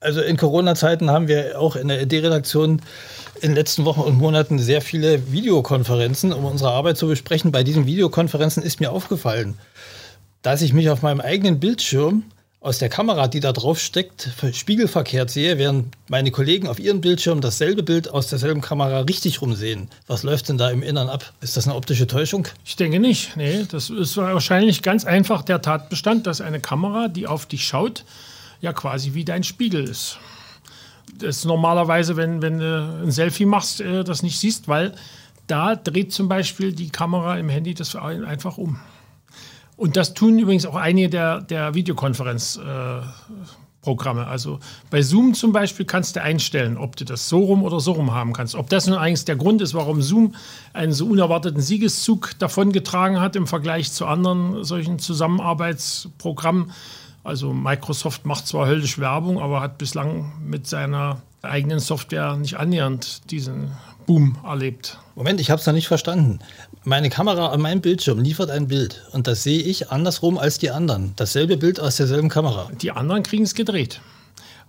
Also in Corona-Zeiten haben wir auch in der ED-Redaktion in den letzten Wochen und Monaten sehr viele Videokonferenzen, um unsere Arbeit zu besprechen. Bei diesen Videokonferenzen ist mir aufgefallen, dass ich mich auf meinem eigenen Bildschirm aus der Kamera, die da drauf steckt, spiegelverkehrt sehe, während meine Kollegen auf ihrem Bildschirm dasselbe Bild aus derselben Kamera richtig rumsehen. Was läuft denn da im Innern ab? Ist das eine optische Täuschung? Ich denke nicht. Nee, das ist wahrscheinlich ganz einfach der Tatbestand, dass eine Kamera, die auf dich schaut, ja quasi wie dein Spiegel ist. Das ist normalerweise, wenn, wenn du ein Selfie machst, äh, das nicht siehst, weil da dreht zum Beispiel die Kamera im Handy das einfach um. Und das tun übrigens auch einige der, der Videokonferenzprogramme. Äh, also bei Zoom zum Beispiel kannst du einstellen, ob du das so rum oder so rum haben kannst. Ob das nun eigentlich der Grund ist, warum Zoom einen so unerwarteten Siegeszug davongetragen hat im Vergleich zu anderen solchen Zusammenarbeitsprogrammen. Also Microsoft macht zwar höllisch Werbung, aber hat bislang mit seiner eigenen Software nicht annähernd diesen Boom erlebt. Moment, ich habe es noch nicht verstanden. Meine Kamera an meinem Bildschirm liefert ein Bild und das sehe ich andersrum als die anderen. Dasselbe Bild aus derselben Kamera. Die anderen kriegen es gedreht.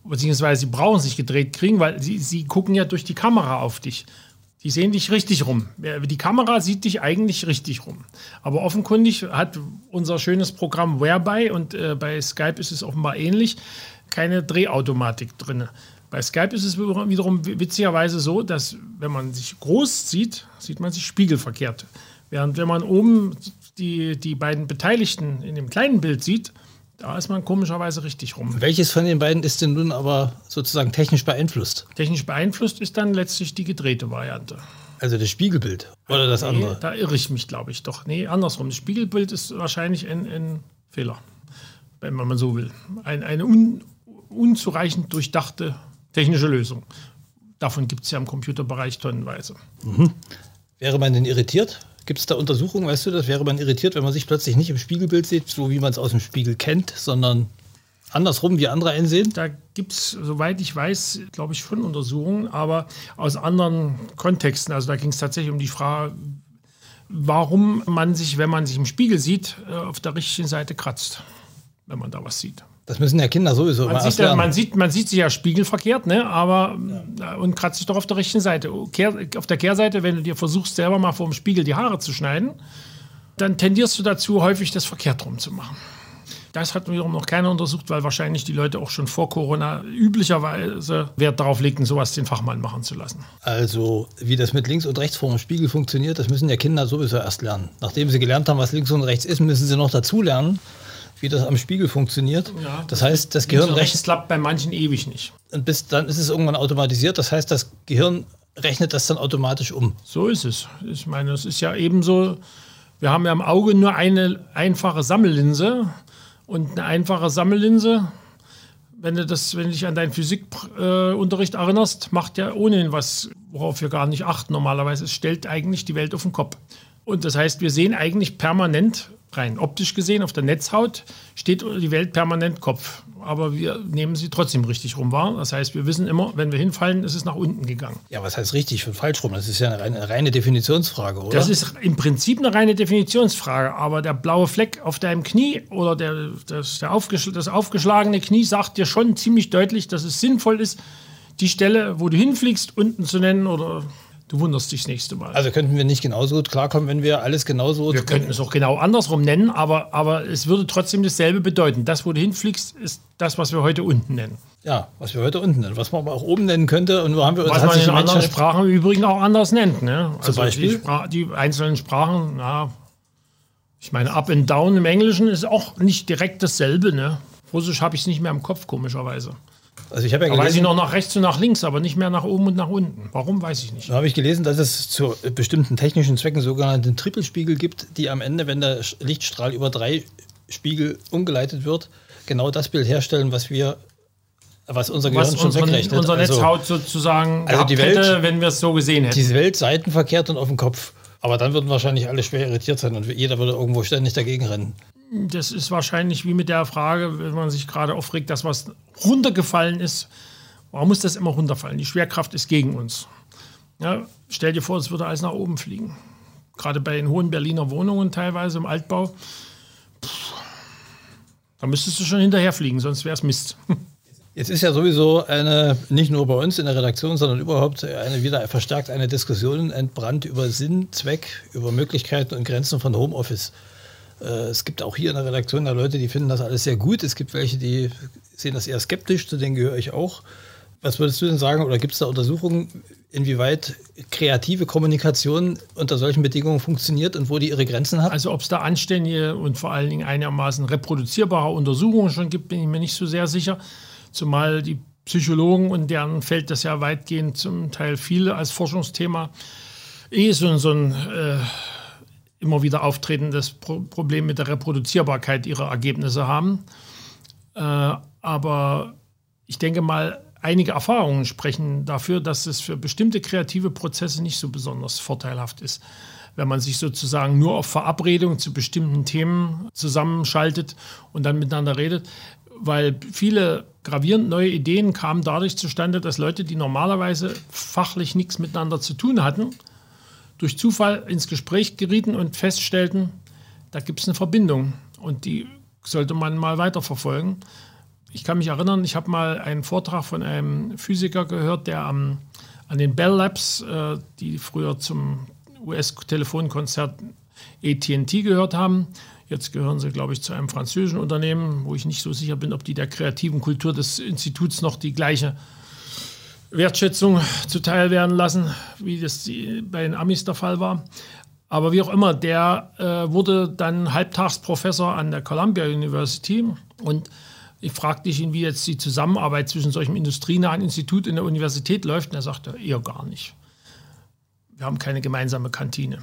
Beziehungsweise sie brauchen es sich gedreht kriegen, weil sie, sie gucken ja durch die Kamera auf dich. Die sehen dich richtig rum. Die Kamera sieht dich eigentlich richtig rum. Aber offenkundig hat unser schönes Programm Whereby und äh, bei Skype ist es offenbar ähnlich, keine Drehautomatik drin. Bei Skype ist es wiederum witzigerweise so, dass wenn man sich groß sieht, sieht man sich spiegelverkehrt. Während wenn man oben die, die beiden Beteiligten in dem kleinen Bild sieht, da ist man komischerweise richtig rum. Welches von den beiden ist denn nun aber sozusagen technisch beeinflusst? Technisch beeinflusst ist dann letztlich die gedrehte Variante. Also das Spiegelbild oder das nee, andere? Da irre ich mich, glaube ich, doch. Nee, andersrum. Das Spiegelbild ist wahrscheinlich ein, ein Fehler, wenn man so will. Ein, eine un, unzureichend durchdachte technische Lösung. Davon gibt es ja im Computerbereich tonnenweise. Mhm. Wäre man denn irritiert? Gibt es da Untersuchungen, weißt du das? Wäre man irritiert, wenn man sich plötzlich nicht im Spiegelbild sieht, so wie man es aus dem Spiegel kennt, sondern andersrum, wie andere einsehen? Da gibt es, soweit ich weiß, glaube ich, schon Untersuchungen, aber aus anderen Kontexten. Also da ging es tatsächlich um die Frage, warum man sich, wenn man sich im Spiegel sieht, äh, auf der richtigen Seite kratzt, wenn man da was sieht. Das müssen ja Kinder sowieso man sieht, ja, man, sieht, man sieht sich ja spiegelverkehrt, ne? aber ja. und kratzt sich doch auf der richtigen Seite. Kehr, auf der Kehrseite, wenn du dir versuchst, selber mal vor dem Spiegel die Haare zu schneiden, dann tendierst du dazu, häufig das verkehrt rum zu machen. Das hat wiederum noch keiner untersucht, weil wahrscheinlich die Leute auch schon vor Corona üblicherweise Wert darauf legten, sowas den Fachmann machen zu lassen. Also, wie das mit links und rechts vor dem Spiegel funktioniert, das müssen ja Kinder sowieso erst lernen. Nachdem sie gelernt haben, was links und rechts ist, müssen sie noch dazu lernen, wie das am Spiegel funktioniert. Ja, das heißt, das Gehirn rechnet. Das klappt bei manchen ewig nicht. Und bis dann ist es irgendwann automatisiert. Das heißt, das Gehirn rechnet das dann automatisch um. So ist es. Ich meine, es ist ja ebenso. Wir haben ja im Auge nur eine einfache Sammellinse und eine einfache Sammellinse. Wenn du, das, wenn du dich an deinen Physikunterricht äh, erinnerst, macht ja ohnehin was, worauf wir gar nicht achten normalerweise. Es stellt eigentlich die Welt auf den Kopf. Und das heißt, wir sehen eigentlich permanent rein optisch gesehen auf der Netzhaut steht die Welt permanent Kopf. Aber wir nehmen sie trotzdem richtig rum wahr. Das heißt, wir wissen immer, wenn wir hinfallen, ist es nach unten gegangen. Ja, was heißt richtig und falsch rum? Das ist ja eine reine, eine reine Definitionsfrage, oder? Das ist im Prinzip eine reine Definitionsfrage. Aber der blaue Fleck auf deinem Knie oder der, das, der aufgeschl das aufgeschlagene Knie sagt dir schon ziemlich deutlich, dass es sinnvoll ist, die Stelle, wo du hinfliegst, unten zu nennen oder Du wunderst dich das nächste Mal. Also könnten wir nicht genauso gut klarkommen, wenn wir alles genauso. Wir könnten es auch genau andersrum nennen, aber, aber es würde trotzdem dasselbe bedeuten. Das, wo du hinfliegst, ist das, was wir heute unten nennen. Ja, was wir heute unten nennen. Was man aber auch oben nennen könnte. Und wo haben wir was man in anderen Sprachen im Übrigen auch anders nennt. Ne? Zum also Beispiel? Die, die, einzelnen Sprachen, na, ich meine, Up and Down im Englischen ist auch nicht direkt dasselbe. Ne? Russisch habe ich es nicht mehr im Kopf, komischerweise. Also ich habe ja gelesen, weiß ich noch nach rechts und nach links, aber nicht mehr nach oben und nach unten. Warum, weiß ich nicht. Da habe ich gelesen, dass es zu bestimmten technischen Zwecken sogenannte Trippelspiegel gibt, die am Ende, wenn der Lichtstrahl über drei Spiegel umgeleitet wird, genau das Bild herstellen, was wir was unser Gehirn was schon unseren, wegrechnet. Unser Netzhaut also, sozusagen also die Welt, hätte, wenn wir es so gesehen hätten. Diese Welt seitenverkehrt und auf dem Kopf. Aber dann würden wahrscheinlich alle schwer irritiert sein und jeder würde irgendwo ständig dagegen rennen. Das ist wahrscheinlich wie mit der Frage, wenn man sich gerade aufregt, dass was runtergefallen ist. Warum muss das immer runterfallen? Die Schwerkraft ist gegen uns. Ja, stell dir vor, es würde alles nach oben fliegen. Gerade bei den hohen Berliner Wohnungen teilweise im Altbau. Pff, da müsstest du schon hinterherfliegen, sonst wäre es Mist. Jetzt ist ja sowieso eine, nicht nur bei uns in der Redaktion, sondern überhaupt eine wieder verstärkt eine Diskussion entbrannt über Sinn, Zweck, über Möglichkeiten und Grenzen von Homeoffice. Äh, es gibt auch hier in der Redaktion da Leute, die finden das alles sehr gut. Es gibt welche, die sehen das eher skeptisch, zu denen gehöre ich auch. Was würdest du denn sagen, oder gibt es da Untersuchungen, inwieweit kreative Kommunikation unter solchen Bedingungen funktioniert und wo die ihre Grenzen hat? Also ob es da anständige und vor allen Dingen einigermaßen reproduzierbare Untersuchungen schon gibt, bin ich mir nicht so sehr sicher. Zumal die Psychologen und deren fällt das ja weitgehend zum Teil viel als Forschungsthema eh so, so ein äh, immer wieder auftretendes Pro Problem mit der Reproduzierbarkeit ihrer Ergebnisse haben. Äh, aber ich denke mal, einige Erfahrungen sprechen dafür, dass es für bestimmte kreative Prozesse nicht so besonders vorteilhaft ist. Wenn man sich sozusagen nur auf Verabredungen zu bestimmten Themen zusammenschaltet und dann miteinander redet, weil viele gravierend neue Ideen kamen dadurch zustande, dass Leute, die normalerweise fachlich nichts miteinander zu tun hatten, durch Zufall ins Gespräch gerieten und feststellten, da gibt es eine Verbindung und die sollte man mal weiterverfolgen. Ich kann mich erinnern, ich habe mal einen Vortrag von einem Physiker gehört, der am, an den Bell Labs, äh, die früher zum US-Telefonkonzert ATT gehört haben, Jetzt gehören sie, glaube ich, zu einem französischen Unternehmen, wo ich nicht so sicher bin, ob die der kreativen Kultur des Instituts noch die gleiche Wertschätzung zuteil werden lassen, wie das bei den Amis der Fall war. Aber wie auch immer, der äh, wurde dann Halbtagsprofessor an der Columbia University und ich fragte ihn, wie jetzt die Zusammenarbeit zwischen solchem industrienahen Institut und der Universität läuft. Und er sagte, eher gar nicht. Wir haben keine gemeinsame Kantine.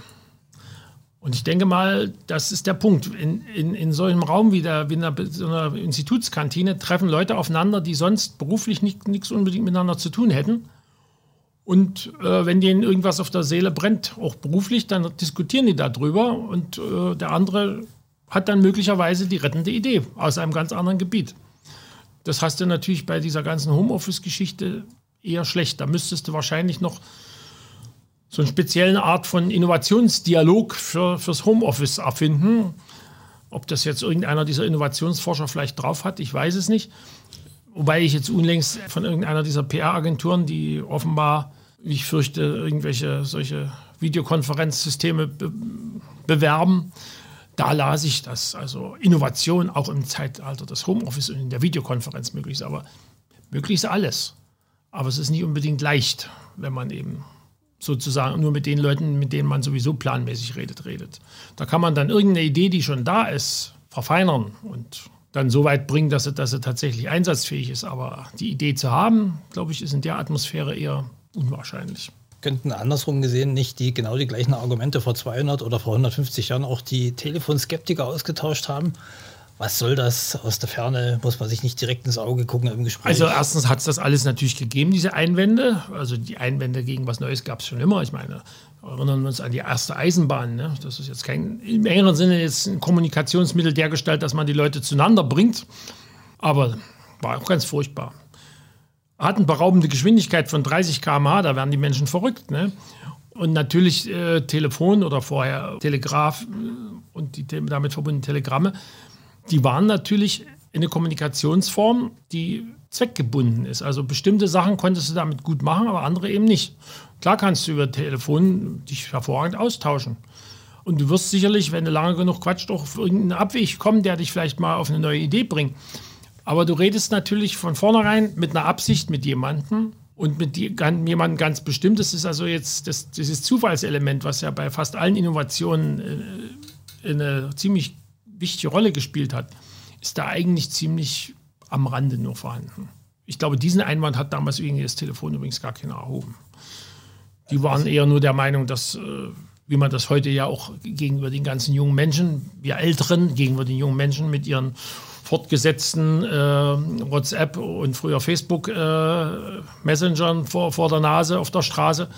Und ich denke mal, das ist der Punkt. In, in, in so einem Raum wie, der, wie in einer, so einer Institutskantine treffen Leute aufeinander, die sonst beruflich nichts unbedingt miteinander zu tun hätten. Und äh, wenn denen irgendwas auf der Seele brennt, auch beruflich, dann diskutieren die darüber. Und äh, der andere hat dann möglicherweise die rettende Idee aus einem ganz anderen Gebiet. Das hast du natürlich bei dieser ganzen Homeoffice-Geschichte eher schlecht. Da müsstest du wahrscheinlich noch so eine spezielle Art von Innovationsdialog für, fürs Homeoffice erfinden. Ob das jetzt irgendeiner dieser Innovationsforscher vielleicht drauf hat, ich weiß es nicht. Wobei ich jetzt unlängst von irgendeiner dieser PR-Agenturen, die offenbar, wie ich fürchte, irgendwelche solche Videokonferenzsysteme be bewerben, da las ich, dass also Innovation auch im Zeitalter des Homeoffice und in der Videokonferenz möglich ist. Aber möglich alles. Aber es ist nicht unbedingt leicht, wenn man eben sozusagen nur mit den Leuten, mit denen man sowieso planmäßig redet, redet. Da kann man dann irgendeine Idee, die schon da ist, verfeinern und dann so weit bringen, dass sie, dass sie tatsächlich einsatzfähig ist. Aber die Idee zu haben, glaube ich, ist in der Atmosphäre eher unwahrscheinlich. Könnten andersrum gesehen nicht die genau die gleichen Argumente vor 200 oder vor 150 Jahren auch die Telefonskeptiker ausgetauscht haben? Was soll das aus der Ferne? Muss man sich nicht direkt ins Auge gucken im Gespräch? Also erstens hat es das alles natürlich gegeben, diese Einwände. Also die Einwände gegen was Neues gab es schon immer. Ich meine, erinnern wir uns an die erste Eisenbahn. Ne? Das ist jetzt kein, im engeren Sinne jetzt ein Kommunikationsmittel dergestalt, dass man die Leute zueinander bringt. Aber war auch ganz furchtbar. Hat eine beraubende Geschwindigkeit von 30 km/h, da werden die Menschen verrückt. Ne? Und natürlich äh, Telefon oder vorher Telegraph äh, und die damit verbundenen Telegramme die waren natürlich eine Kommunikationsform, die zweckgebunden ist. Also bestimmte Sachen konntest du damit gut machen, aber andere eben nicht. Klar kannst du über Telefon dich hervorragend austauschen. Und du wirst sicherlich, wenn du lange genug quatscht, auch auf irgendeinen Abweg kommen, der dich vielleicht mal auf eine neue Idee bringt. Aber du redest natürlich von vornherein mit einer Absicht mit jemandem und mit jemandem ganz bestimmt. Das ist also jetzt das, dieses Zufallselement, was ja bei fast allen Innovationen äh, eine ziemlich wichtige Rolle gespielt hat, ist da eigentlich ziemlich am Rande nur vorhanden. Ich glaube, diesen Einwand hat damals wegen das Telefon übrigens gar keiner erhoben. Die waren eher nur der Meinung, dass, äh, wie man das heute ja auch gegenüber den ganzen jungen Menschen, wir Älteren, gegenüber den jungen Menschen mit ihren fortgesetzten äh, WhatsApp und früher Facebook äh, vor, vor der Nase auf der Straße,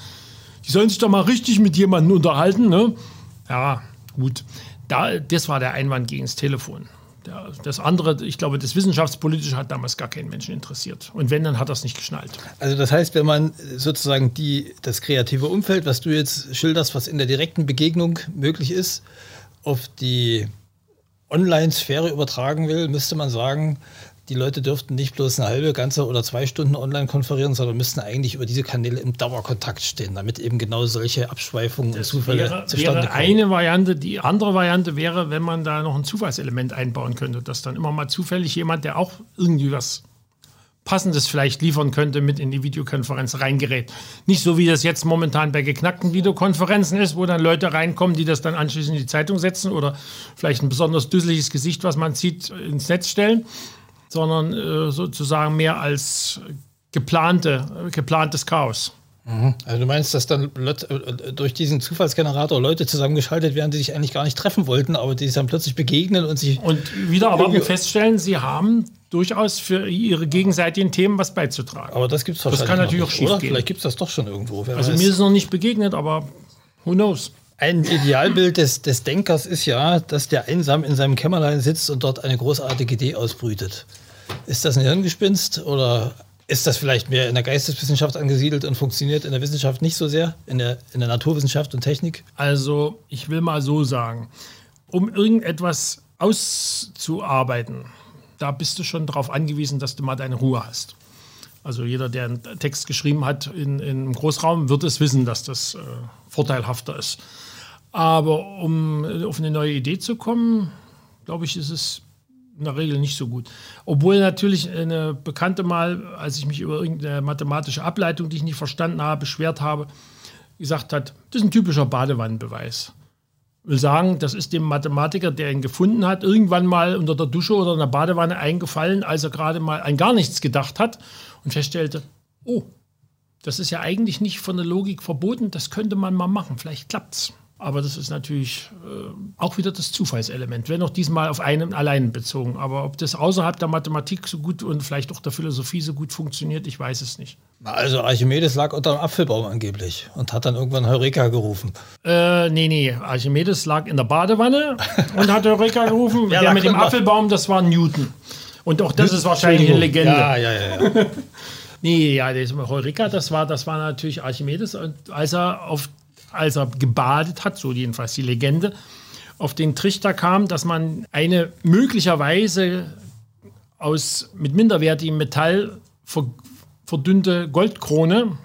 die sollen sich doch mal richtig mit jemandem unterhalten. Ne? Ja, gut. Da, das war der Einwand gegen das Telefon. Das andere, ich glaube, das Wissenschaftspolitische hat damals gar keinen Menschen interessiert. Und wenn, dann hat das nicht geschnallt. Also das heißt, wenn man sozusagen die, das kreative Umfeld, was du jetzt schilderst, was in der direkten Begegnung möglich ist, auf die Online-Sphäre übertragen will, müsste man sagen, die Leute dürften nicht bloß eine halbe, ganze oder zwei Stunden online konferieren, sondern müssten eigentlich über diese Kanäle im Dauerkontakt stehen, damit eben genau solche Abschweifungen Das und Zufälle wäre, zustande wäre kommen. eine Variante. Die andere Variante wäre, wenn man da noch ein Zufallselement einbauen könnte, dass dann immer mal zufällig jemand, der auch irgendwie was Passendes vielleicht liefern könnte, mit in die Videokonferenz reingerät. Nicht so, wie das jetzt momentan bei geknackten Videokonferenzen ist, wo dann Leute reinkommen, die das dann anschließend in die Zeitung setzen oder vielleicht ein besonders düsseliges Gesicht, was man sieht, ins Netz stellen, sondern äh, sozusagen mehr als geplante, äh, geplantes Chaos. Also du meinst, dass dann Leut- äh, durch diesen Zufallsgenerator Leute zusammengeschaltet werden, die sich eigentlich gar nicht treffen wollten, aber die sich dann plötzlich begegnen und sich Und wieder aber feststellen, sie haben durchaus für ihre gegenseitigen Themen was beizutragen. Aber das gibt es wahrscheinlich kann noch natürlich nicht, auch schief. Vielleicht gibt es das doch schon irgendwo. Also weiß. mir ist es noch nicht begegnet, aber who knows? Ein Idealbild des, des Denkers ist ja, dass der einsam in seinem Kämmerlein sitzt und dort eine großartige Idee ausbrütet. Ist das ein Hirngespinst oder ist das vielleicht mehr in der Geisteswissenschaft angesiedelt und funktioniert in der Wissenschaft nicht so sehr, in der, in der Naturwissenschaft und Technik? Also ich will mal so sagen, um irgendetwas auszuarbeiten, da bist du schon darauf angewiesen, dass du mal deine Ruhe hast. Also jeder, der einen Text geschrieben hat in, in einem Großraum, wird es wissen, dass das äh, vorteilhafter ist. Aber um äh, auf eine neue Idee zu kommen, glaube ich, ist es in der Regel nicht so gut. Obwohl natürlich eine Bekannte mal, als ich mich über irgendeine mathematische Ableitung, die ich nicht verstanden habe, beschwert habe, gesagt hat, das ist ein typischer Badewannenbeweis. Will sagen, das ist dem Mathematiker, der ihn gefunden hat, irgendwann mal unter der Dusche oder in der Badewanne eingefallen, als er gerade mal an gar nichts gedacht hat und feststellte, oh, das ist ja eigentlich nicht von der Logik verboten, das könnte man mal machen, vielleicht klappt's. Aber das ist natürlich äh, auch wieder das Zufallselement, wenn auch diesmal auf einen allein bezogen. Aber ob das außerhalb der Mathematik so gut und vielleicht auch der Philosophie so gut funktioniert, ich weiß es nicht. Also Archimedes lag unter einem Apfelbaum angeblich und hat dann irgendwann Heureka gerufen. Äh, nee, nee. Archimedes lag in der Badewanne und hat Eureka gerufen. Ja, der mit dem Apfelbaum, das war Newton. Und auch das ist wahrscheinlich eine Legende. Ja, ja, ja. ja. Nee, ja, das Heureka, das war, das war natürlich Archimedes. Und als er, auf, als er gebadet hat, so jedenfalls die Legende, auf den Trichter kam, dass man eine möglicherweise aus mit minderwertigem Metall ver, verdünnte Goldkrone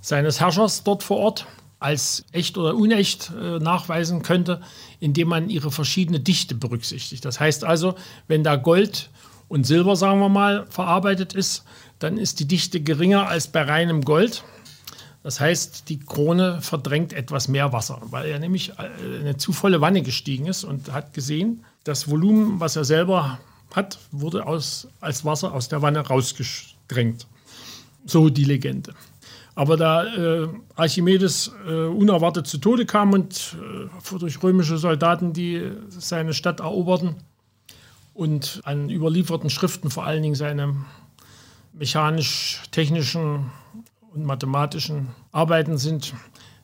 seines Herrschers dort vor Ort als echt oder unecht äh, nachweisen könnte, indem man ihre verschiedene Dichte berücksichtigt. Das heißt also, wenn da Gold und Silber, sagen wir mal, verarbeitet ist, dann ist die Dichte geringer als bei reinem Gold. Das heißt, die Krone verdrängt etwas mehr Wasser, weil er nämlich äh, eine zu volle Wanne gestiegen ist und hat gesehen, das Volumen, was er selber hat, wurde aus, als Wasser aus der Wanne rausgedrängt. So die Legende. Aber da äh, Archimedes äh, unerwartet zu Tode kam und äh, durch römische Soldaten, die seine Stadt eroberten und an überlieferten Schriften vor allen Dingen seine mechanisch-technischen und mathematischen Arbeiten sind,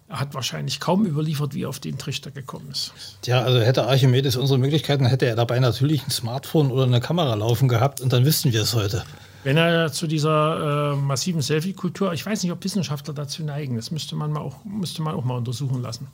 er hat wahrscheinlich kaum überliefert, wie er auf den Trichter gekommen ist. Tja, also hätte Archimedes unsere Möglichkeiten, hätte er dabei natürlich ein Smartphone oder eine Kamera laufen gehabt und dann wüssten wir es heute. Wenn er zu dieser äh, massiven Selfie-Kultur, ich weiß nicht, ob Wissenschaftler dazu neigen, das müsste man, mal auch, müsste man auch mal untersuchen lassen.